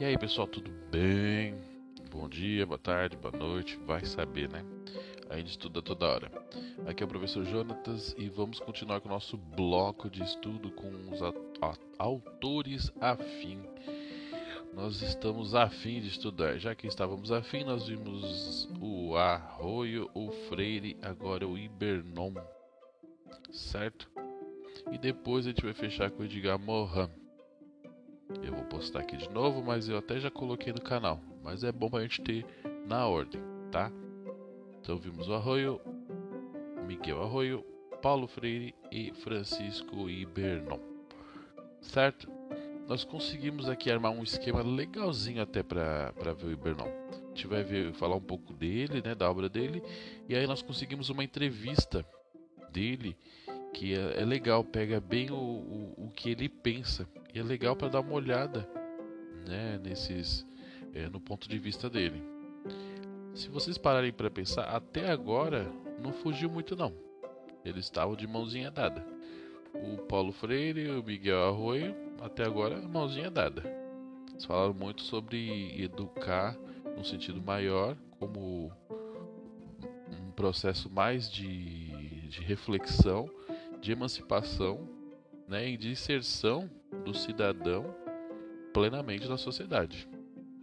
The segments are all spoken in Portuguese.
E aí pessoal, tudo bem? Bom dia, boa tarde, boa noite, vai saber, né? A gente estuda toda hora. Aqui é o professor Jonatas e vamos continuar com o nosso bloco de estudo com os autores afim. Nós estamos afim de estudar. Já que estávamos afim, nós vimos o Arroio, o Freire, agora o Ibernon, certo? E depois a gente vai fechar com o Edgar Morin. Eu vou postar aqui de novo, mas eu até já coloquei no canal. Mas é bom pra gente ter na ordem, tá? Então vimos o Arroio, Miguel Arroio, Paulo Freire e Francisco Ibernon. Certo? Nós conseguimos aqui armar um esquema legalzinho até para ver o Ibernon. A gente vai ver, falar um pouco dele, né, da obra dele, e aí nós conseguimos uma entrevista dele que é, é legal, pega bem o, o, o, que ele pensa e é legal para dar uma olhada, né, nesses, é, no ponto de vista dele. Se vocês pararem para pensar, até agora não fugiu muito não. Eles estavam de mãozinha dada. O Paulo Freire, o Miguel Arroio, até agora mãozinha dada. Eles falaram muito sobre educar no sentido maior, como um processo mais de, de reflexão de emancipação né, e de inserção do cidadão plenamente na sociedade.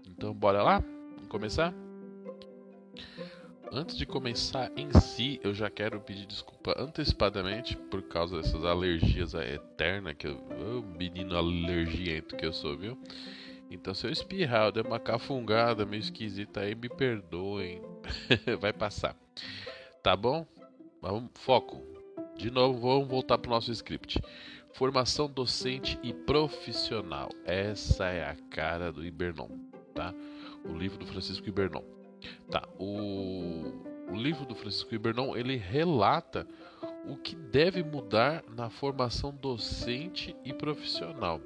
Então, bora lá? Vamos começar? Antes de começar em si, eu já quero pedir desculpa antecipadamente por causa dessas alergias eternas que eu, menino alergiento que eu sou, viu? Então, se eu espirrar, eu der uma cafungada meio esquisita aí, me perdoem. Vai passar. Tá bom? Vamos, foco. De novo, vamos voltar para o nosso script. Formação docente e profissional. Essa é a cara do Ibernon, tá? O livro do Francisco Ibernon. Tá, o, o livro do Francisco Ibernon, ele relata o que deve mudar na formação docente e profissional.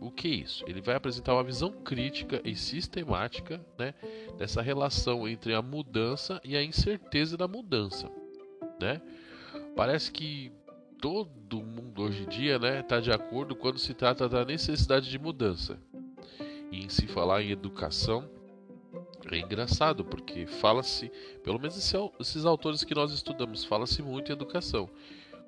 O que é isso? Ele vai apresentar uma visão crítica e sistemática né, dessa relação entre a mudança e a incerteza da mudança. Né? Parece que todo mundo hoje em dia está né, tá de acordo quando se trata da necessidade de mudança. E em se falar em educação, é engraçado, porque fala-se, pelo menos esses autores que nós estudamos, fala-se muito em educação.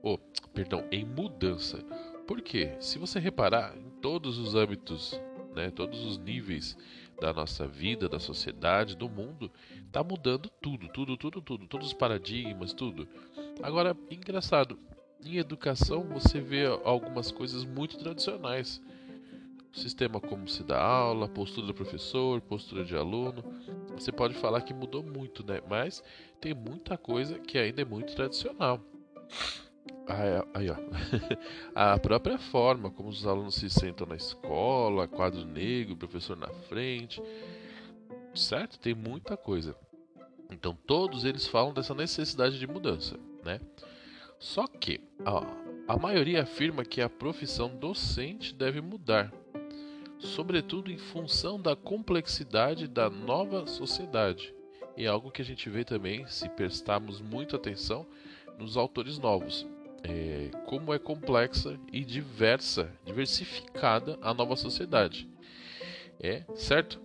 Oh, perdão, em mudança. Por quê? Se você reparar, em todos os âmbitos, né, todos os níveis da nossa vida, da sociedade, do mundo, está mudando tudo, tudo, tudo, tudo, todos os paradigmas, tudo. Agora, engraçado, em educação você vê algumas coisas muito tradicionais. O sistema como se dá aula, postura do professor, postura de aluno. Você pode falar que mudou muito, né? Mas tem muita coisa que ainda é muito tradicional. Aí, ó. a própria forma como os alunos se sentam na escola, quadro negro, professor na frente, certo? Tem muita coisa. Então todos eles falam dessa necessidade de mudança né? Só que ó, a maioria afirma que a profissão docente deve mudar, sobretudo em função da complexidade da nova sociedade. E é algo que a gente vê também, se prestarmos muita atenção, nos autores novos. É, como é complexa e diversa, diversificada a nova sociedade. É, certo?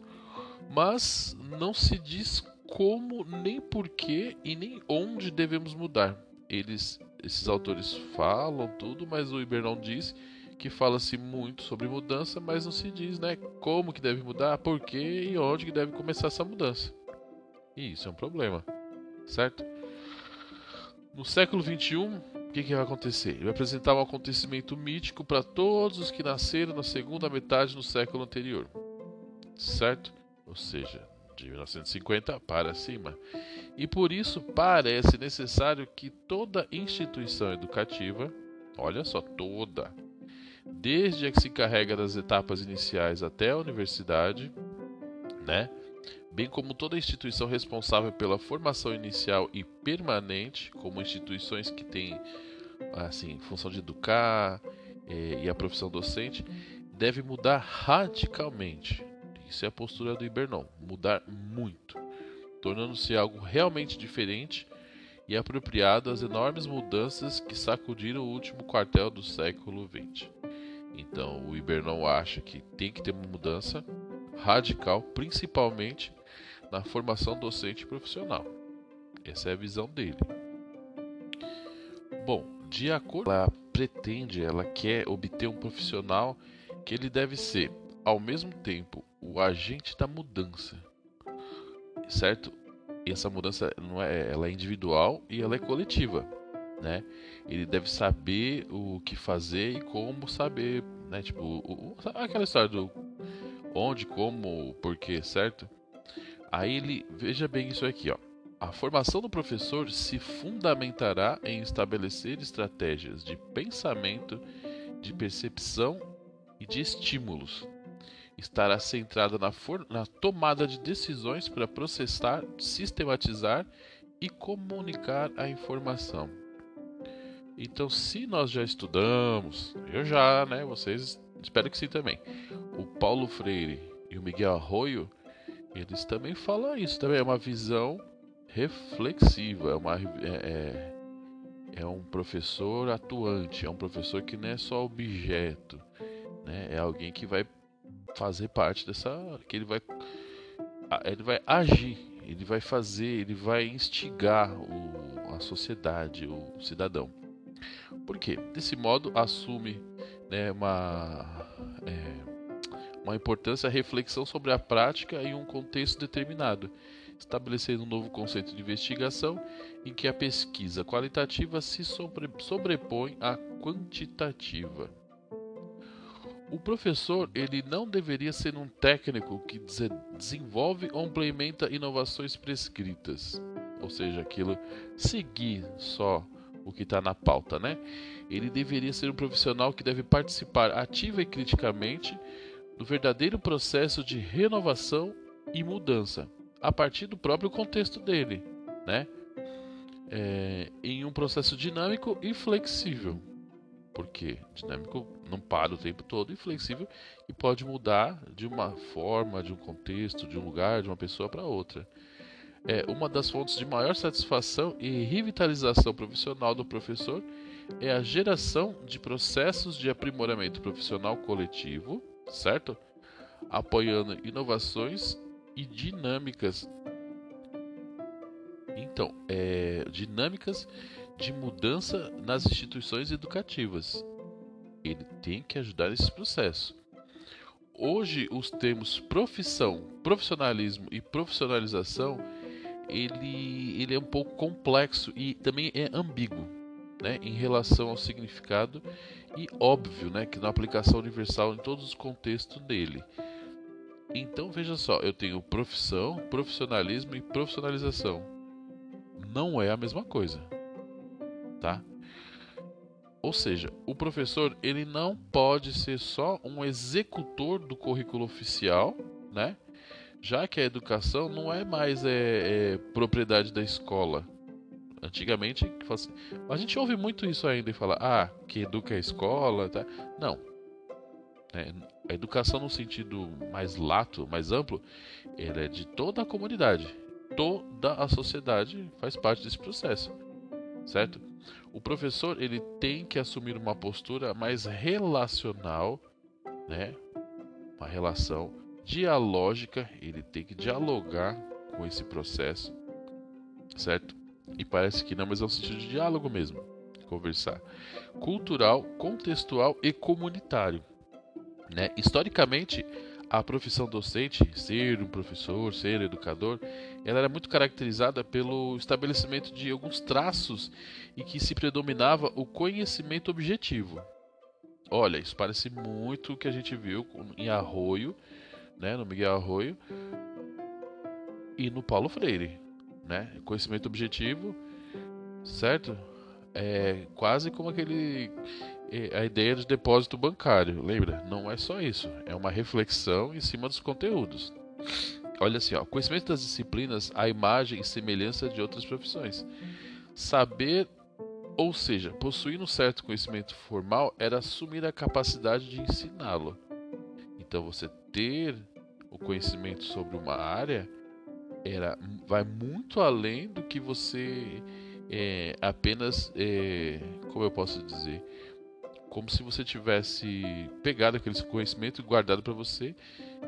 Mas não se diz como, nem porquê e nem onde devemos mudar eles, esses autores falam tudo, mas o Ibernon diz que fala-se muito sobre mudança, mas não se diz, né, como que deve mudar, por quê e onde que deve começar essa mudança. E isso é um problema, certo? No século 21, o que, que vai acontecer? Ele vai apresentar um acontecimento mítico para todos os que nasceram na segunda metade do século anterior, certo? Ou seja, de 1950 para cima. E por isso parece necessário que toda instituição educativa, olha só, toda, desde a que se carrega das etapas iniciais até a universidade, né? Bem como toda instituição responsável pela formação inicial e permanente, como instituições que têm assim, função de educar eh, e a profissão docente, deve mudar radicalmente isso é a postura do Ibernon, mudar muito, tornando-se algo realmente diferente e apropriado às enormes mudanças que sacudiram o último quartel do século XX. Então o Ibernon acha que tem que ter uma mudança radical, principalmente na formação docente profissional. Essa é a visão dele. Bom, de acordo ela pretende, ela quer obter um profissional que ele deve ser, ao mesmo tempo, o agente da mudança. Certo? E essa mudança não é, ela é individual e ela é coletiva, né? Ele deve saber o que fazer e como saber, né? Tipo, o, o, aquela história do onde, como, porquê, certo? Aí ele veja bem isso aqui, ó. A formação do professor se fundamentará em estabelecer estratégias de pensamento, de percepção e de estímulos. Estará centrada na, na tomada de decisões para processar, sistematizar e comunicar a informação. Então, se nós já estudamos, eu já, né? Vocês espero que sim também. O Paulo Freire e o Miguel Arroio, eles também falam isso. Também é uma visão reflexiva, é, uma, é, é, é um professor atuante, é um professor que não é só objeto, né? É alguém que vai fazer parte dessa, que ele vai, ele vai agir, ele vai fazer, ele vai instigar o, a sociedade, o cidadão. Por quê? Desse modo assume né, uma é, uma importância a reflexão sobre a prática em um contexto determinado estabelecendo um novo conceito de investigação em que a pesquisa qualitativa se sobre, sobrepõe à quantitativa. O professor ele não deveria ser um técnico que desenvolve ou implementa inovações prescritas, ou seja, aquilo seguir só o que está na pauta, né? Ele deveria ser um profissional que deve participar ativa e criticamente do verdadeiro processo de renovação e mudança, a partir do próprio contexto dele, né? É, em um processo dinâmico e flexível. Porque dinâmico não para o tempo todo e flexível e pode mudar de uma forma, de um contexto, de um lugar, de uma pessoa para outra. É uma das fontes de maior satisfação e revitalização profissional do professor é a geração de processos de aprimoramento profissional coletivo, certo? Apoiando inovações e dinâmicas. Então, é, dinâmicas de mudança nas instituições educativas. Ele tem que ajudar nesse processo. Hoje, os termos profissão, profissionalismo e profissionalização, ele, ele é um pouco complexo e também é ambíguo, né, em relação ao significado e óbvio, né, que na aplicação universal em todos os contextos dele. Então veja só, eu tenho profissão, profissionalismo e profissionalização. Não é a mesma coisa, tá? Ou seja, o professor ele não pode ser só um executor do currículo oficial, né? Já que a educação não é mais é, é propriedade da escola. Antigamente, a gente ouve muito isso ainda e fala, ah, que educa a escola, tá? Não, é, a educação no sentido mais lato, mais amplo, ela é de toda a comunidade. Toda a sociedade faz parte desse processo, certo? O professor ele tem que assumir uma postura mais relacional, né? Uma relação dialógica, ele tem que dialogar com esse processo, certo? E parece que não, mas é um sentido de diálogo mesmo, conversar. Cultural, contextual e comunitário. Né? Historicamente, a profissão docente, ser um professor, ser educador, ela era muito caracterizada pelo estabelecimento de alguns traços em que se predominava o conhecimento objetivo. Olha, isso parece muito o que a gente viu em Arroio, né, no Miguel Arroio, e no Paulo Freire, né? Conhecimento objetivo, certo? É quase como aquele a ideia de depósito bancário. Lembra? Não é só isso. É uma reflexão em cima dos conteúdos. Olha assim, ó, conhecimento das disciplinas, a imagem e semelhança de outras profissões. Saber, ou seja, possuir um certo conhecimento formal era assumir a capacidade de ensiná-lo. Então você ter o conhecimento sobre uma área era vai muito além do que você é, apenas, é, como eu posso dizer, como se você tivesse pegado aquele conhecimento e guardado para você,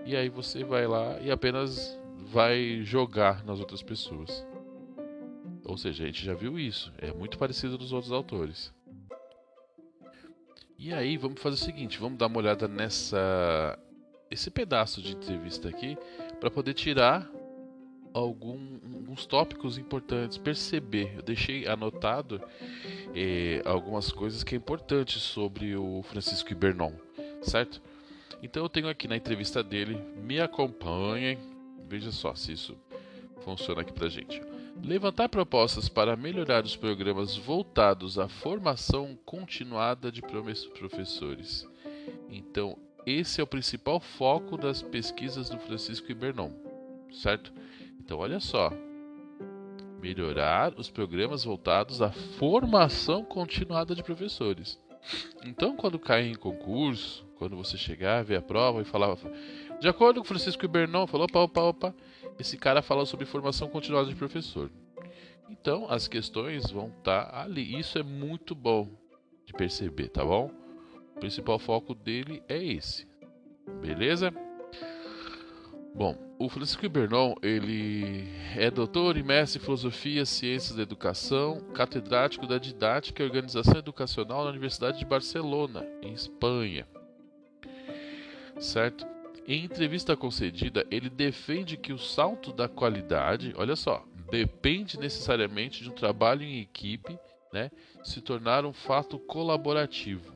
e aí você vai lá e apenas vai jogar nas outras pessoas. Ou seja, a gente já viu isso, é muito parecido dos outros autores. E aí, vamos fazer o seguinte, vamos dar uma olhada nessa esse pedaço de entrevista aqui para poder tirar algum, alguns tópicos importantes, perceber. Eu deixei anotado eh, algumas coisas que é importante sobre o Francisco Ibernon, certo? Então eu tenho aqui na entrevista dele, me acompanhem, veja só se isso funciona aqui pra gente. Levantar propostas para melhorar os programas voltados à formação continuada de professores. Então, esse é o principal foco das pesquisas do Francisco Ibernon, certo? Então, olha só. Melhorar os programas voltados à formação continuada de professores. Então, quando cair em concurso, quando você chegar, ver a prova e falar, de acordo com Francisco Ibernon, falou, opa, opa, opa, esse cara fala sobre formação continuada de professor. Então, as questões vão estar tá ali. Isso é muito bom de perceber, tá bom? O principal foco dele é esse. Beleza? Bom, o Francisco Ibernon, ele é doutor e mestre em filosofia, ciências da educação, catedrático da didática e organização educacional na Universidade de Barcelona, em Espanha. Certo? Em entrevista concedida, ele defende que o salto da qualidade, olha só, depende necessariamente de um trabalho em equipe, né, se tornar um fato colaborativo.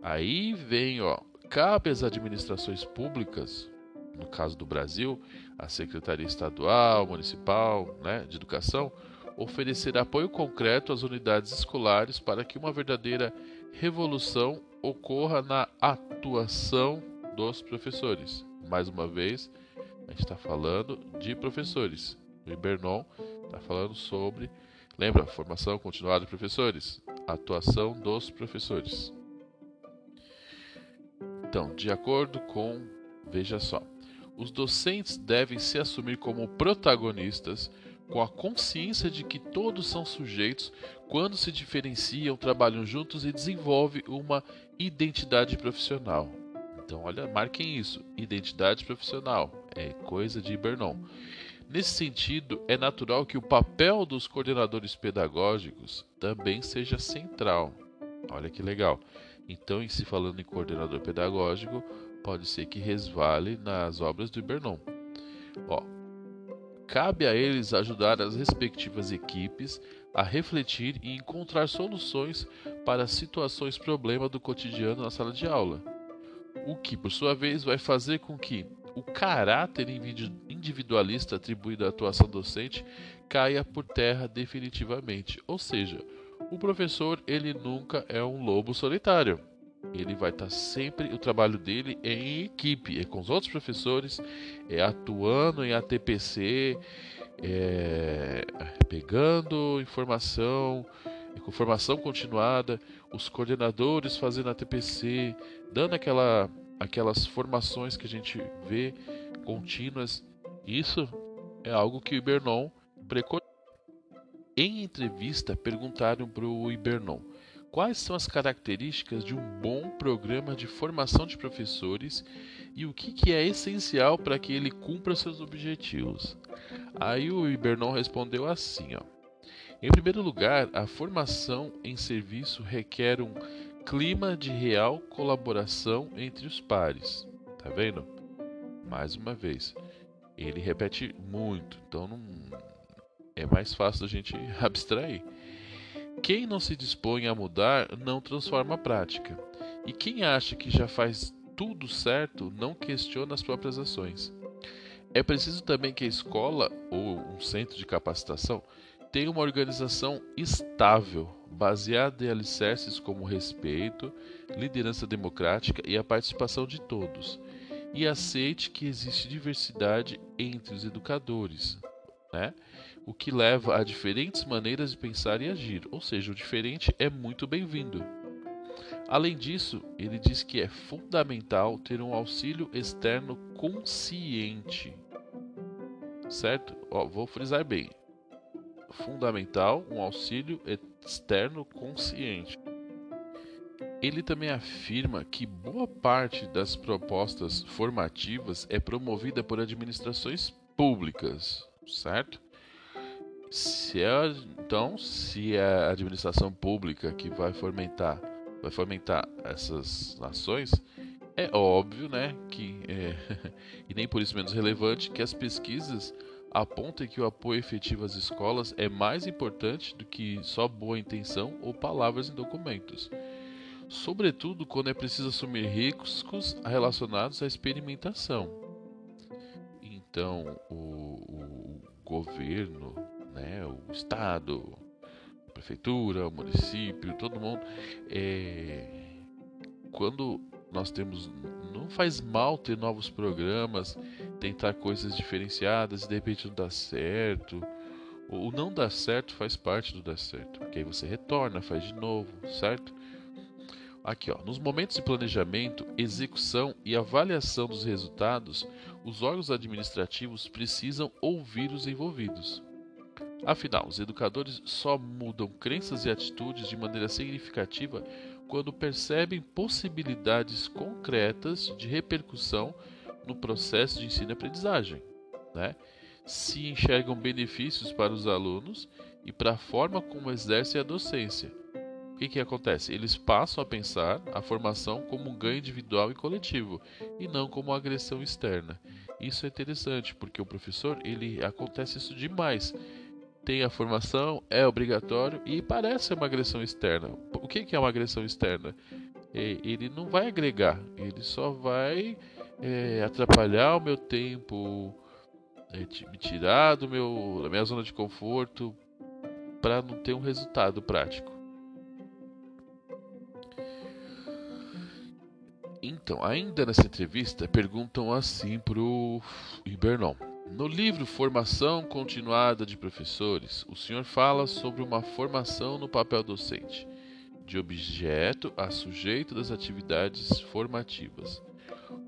Aí vem, ó, cabe às administrações públicas, no caso do Brasil, a Secretaria Estadual, Municipal, né, de Educação, oferecer apoio concreto às unidades escolares para que uma verdadeira revolução ocorra na atuação dos professores. Mais uma vez, a gente está falando de professores. O Ibernon está falando sobre, lembra, formação continuada de professores, atuação dos professores. Então, de acordo com, veja só, os docentes devem se assumir como protagonistas com a consciência de que todos são sujeitos quando se diferenciam, trabalham juntos e desenvolvem uma identidade profissional. Então, olha, marquem isso. Identidade profissional é coisa de Bernon. Nesse sentido, é natural que o papel dos coordenadores pedagógicos também seja central. Olha que legal. Então, em se falando em coordenador pedagógico, pode ser que resvale nas obras do Bernon. Ó, cabe a eles ajudar as respectivas equipes a refletir e encontrar soluções para situações problema do cotidiano na sala de aula o que, por sua vez, vai fazer com que o caráter individualista atribuído à atuação docente caia por terra definitivamente. Ou seja, o professor ele nunca é um lobo solitário. Ele vai estar sempre o trabalho dele é em equipe, é com os outros professores, é atuando em ATPC, é, pegando informação, com formação continuada, os coordenadores fazendo a TPC, dando aquela, aquelas formações que a gente vê contínuas. Isso é algo que o Ibernon preconiza. Em entrevista, perguntaram para o Ibernon quais são as características de um bom programa de formação de professores e o que, que é essencial para que ele cumpra seus objetivos. Aí o Ibernon respondeu assim, ó. Em primeiro lugar, a formação em serviço requer um clima de real colaboração entre os pares. Tá vendo? Mais uma vez, ele repete muito, então não é mais fácil a gente abstrair. Quem não se dispõe a mudar não transforma a prática. E quem acha que já faz tudo certo não questiona as próprias ações. É preciso também que a escola ou um centro de capacitação tem uma organização estável, baseada em alicerces como respeito, liderança democrática e a participação de todos, e aceite que existe diversidade entre os educadores, né? o que leva a diferentes maneiras de pensar e agir, ou seja, o diferente é muito bem-vindo. Além disso, ele diz que é fundamental ter um auxílio externo consciente. Certo? Ó, vou frisar bem fundamental um auxílio externo consciente. ele também afirma que boa parte das propostas formativas é promovida por administrações públicas, certo? Se é, então, se é a administração pública que vai fomentar, vai fomentar essas ações, é óbvio, né, que é, e nem por isso menos relevante que as pesquisas apontem que o apoio efetivo às escolas é mais importante do que só boa intenção ou palavras em documentos sobretudo quando é preciso assumir riscos relacionados à experimentação. Então, o, o governo, né, o Estado, a prefeitura, o município, todo mundo, é, quando nós temos. Não faz mal ter novos programas, tentar coisas diferenciadas e de repente não dá certo. O não dar certo faz parte do dar certo, porque aí você retorna, faz de novo, certo? Aqui, ó, nos momentos de planejamento, execução e avaliação dos resultados, os órgãos administrativos precisam ouvir os envolvidos. Afinal, os educadores só mudam crenças e atitudes de maneira significativa quando percebem possibilidades concretas de repercussão no processo de ensino-aprendizagem. Né? Se enxergam benefícios para os alunos e para a forma como exercem a docência o que, que acontece? Eles passam a pensar a formação como um ganho individual e coletivo e não como uma agressão externa. Isso é interessante porque o professor ele acontece isso demais. Tem a formação, é obrigatório e parece uma agressão externa. O que, que é uma agressão externa? É, ele não vai agregar, ele só vai é, atrapalhar o meu tempo, é, me tirar do meu, da minha zona de conforto para não ter um resultado prático. Então, ainda nessa entrevista, perguntam assim para o Ibernon. No livro Formação Continuada de Professores, o senhor fala sobre uma formação no papel docente, de objeto a sujeito das atividades formativas.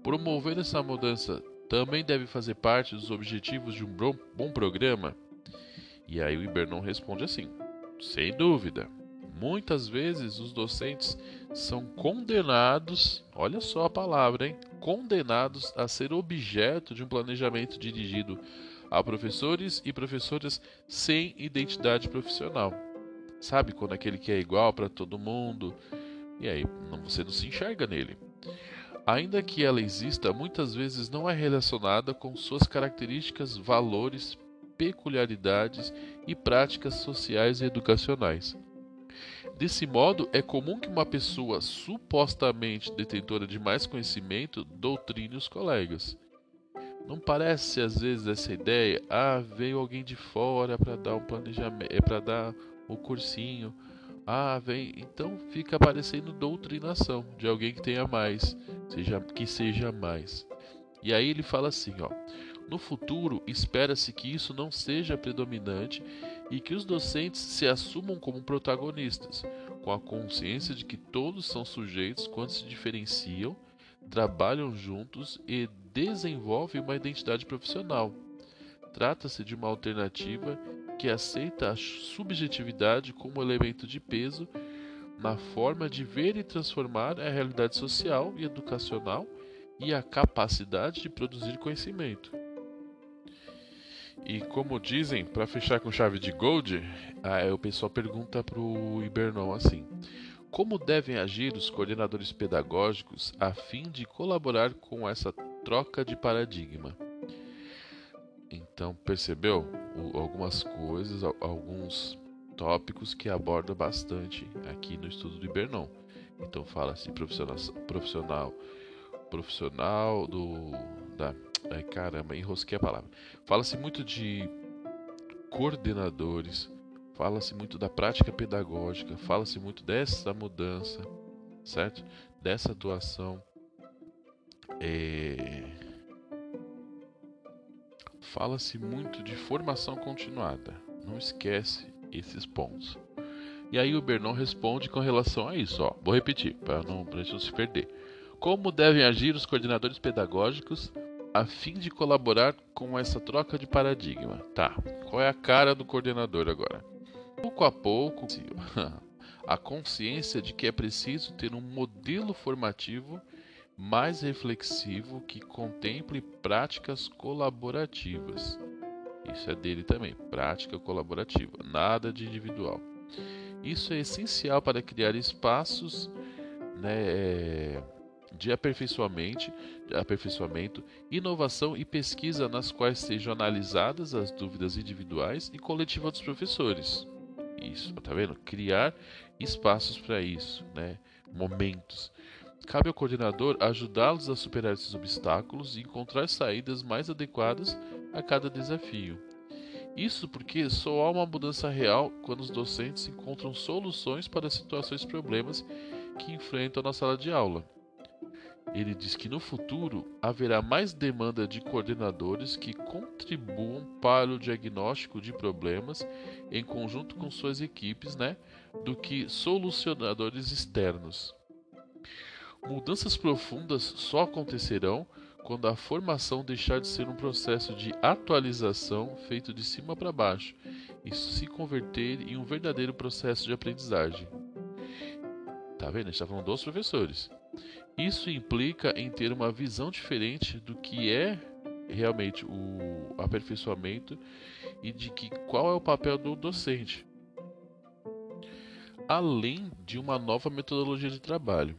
Promover essa mudança também deve fazer parte dos objetivos de um bom programa? E aí o Ibernon responde assim: sem dúvida. Muitas vezes os docentes são condenados, olha só a palavra, hein? Condenados a ser objeto de um planejamento dirigido a professores e professoras sem identidade profissional. Sabe quando aquele que é igual para todo mundo e aí você não se enxerga nele. Ainda que ela exista, muitas vezes não é relacionada com suas características, valores, peculiaridades e práticas sociais e educacionais. Desse modo, é comum que uma pessoa supostamente detentora de mais conhecimento doutrine os colegas. Não parece às vezes essa ideia? Ah, veio alguém de fora para dar um planejamento, é para dar o cursinho. Ah, vem, então fica aparecendo doutrinação de alguém que tenha mais, seja que seja mais. E aí ele fala assim, ó: No futuro, espera-se que isso não seja predominante e que os docentes se assumam como protagonistas, com a consciência de que todos são sujeitos quando se diferenciam, trabalham juntos e desenvolvem uma identidade profissional. Trata-se de uma alternativa que aceita a subjetividade como elemento de peso na forma de ver e transformar a realidade social e educacional e a capacidade de produzir conhecimento. E como dizem, para fechar com chave de gold, aí o pessoal pergunta para o Ibernon assim: Como devem agir os coordenadores pedagógicos a fim de colaborar com essa troca de paradigma? Então, percebeu algumas coisas, alguns tópicos que aborda bastante aqui no estudo do Ibernon. Então, fala-se profissional, profissional, profissional do da Ai caramba, enrosquei a palavra. Fala-se muito de coordenadores, fala-se muito da prática pedagógica, fala-se muito dessa mudança, certo? Dessa atuação. É... Fala-se muito de formação continuada. Não esquece esses pontos. E aí o Bernon responde com relação a isso. Ó. Vou repetir para não, não se perder. Como devem agir os coordenadores pedagógicos a fim de colaborar com essa troca de paradigma. Tá, qual é a cara do coordenador agora? Pouco a pouco, a consciência de que é preciso ter um modelo formativo mais reflexivo que contemple práticas colaborativas. Isso é dele também, prática colaborativa, nada de individual. Isso é essencial para criar espaços né, é, de aperfeiçoamento, aperfeiçoamento, inovação e pesquisa nas quais sejam analisadas as dúvidas individuais e coletivas dos professores. Isso, tá vendo? Criar espaços para isso, né? Momentos. Cabe ao coordenador ajudá-los a superar esses obstáculos e encontrar saídas mais adequadas a cada desafio. Isso porque só há uma mudança real quando os docentes encontram soluções para situações e problemas que enfrentam na sala de aula. Ele diz que no futuro haverá mais demanda de coordenadores que contribuam para o diagnóstico de problemas em conjunto com suas equipes, né, do que solucionadores externos. Mudanças profundas só acontecerão quando a formação deixar de ser um processo de atualização feito de cima para baixo e se converter em um verdadeiro processo de aprendizagem. Tá vendo? A gente está falando dos professores. Isso implica em ter uma visão diferente do que é realmente o aperfeiçoamento e de que qual é o papel do docente. Além de uma nova metodologia de trabalho.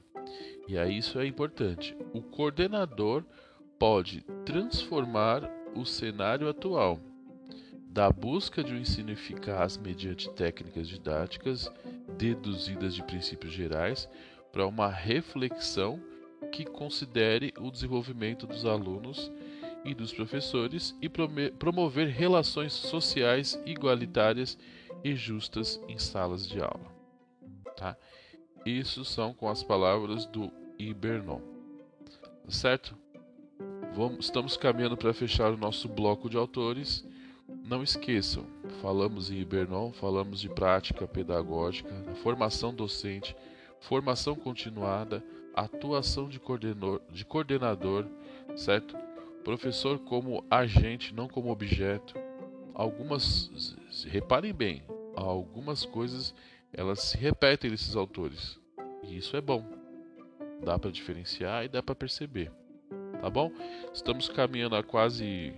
E aí isso é importante. O coordenador pode transformar o cenário atual da busca de um ensino eficaz mediante técnicas didáticas deduzidas de princípios gerais para uma reflexão que considere o desenvolvimento dos alunos e dos professores e promover relações sociais igualitárias e justas em salas de aula. Tá? Isso são com as palavras do Ibernon. Certo? Vamos, estamos caminhando para fechar o nosso bloco de autores. Não esqueçam, falamos em Ibernon, falamos de prática pedagógica, formação docente, formação continuada, atuação de coordenador, de coordenador, certo? Professor como agente, não como objeto. Algumas, reparem bem, algumas coisas elas se repetem nesses autores. E isso é bom. Dá para diferenciar e dá para perceber. Tá bom? Estamos caminhando a quase.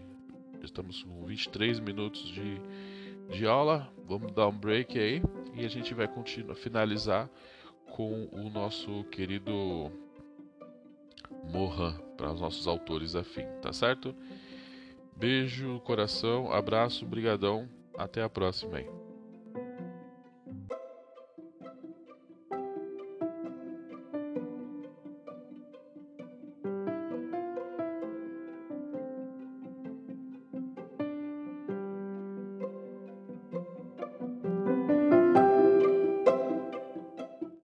Estamos com 23 minutos de, de aula. Vamos dar um break aí e a gente vai continuar, finalizar com o nosso querido Mohan para os nossos autores afim, tá certo? Beijo, coração, abraço, brigadão, até a próxima aí.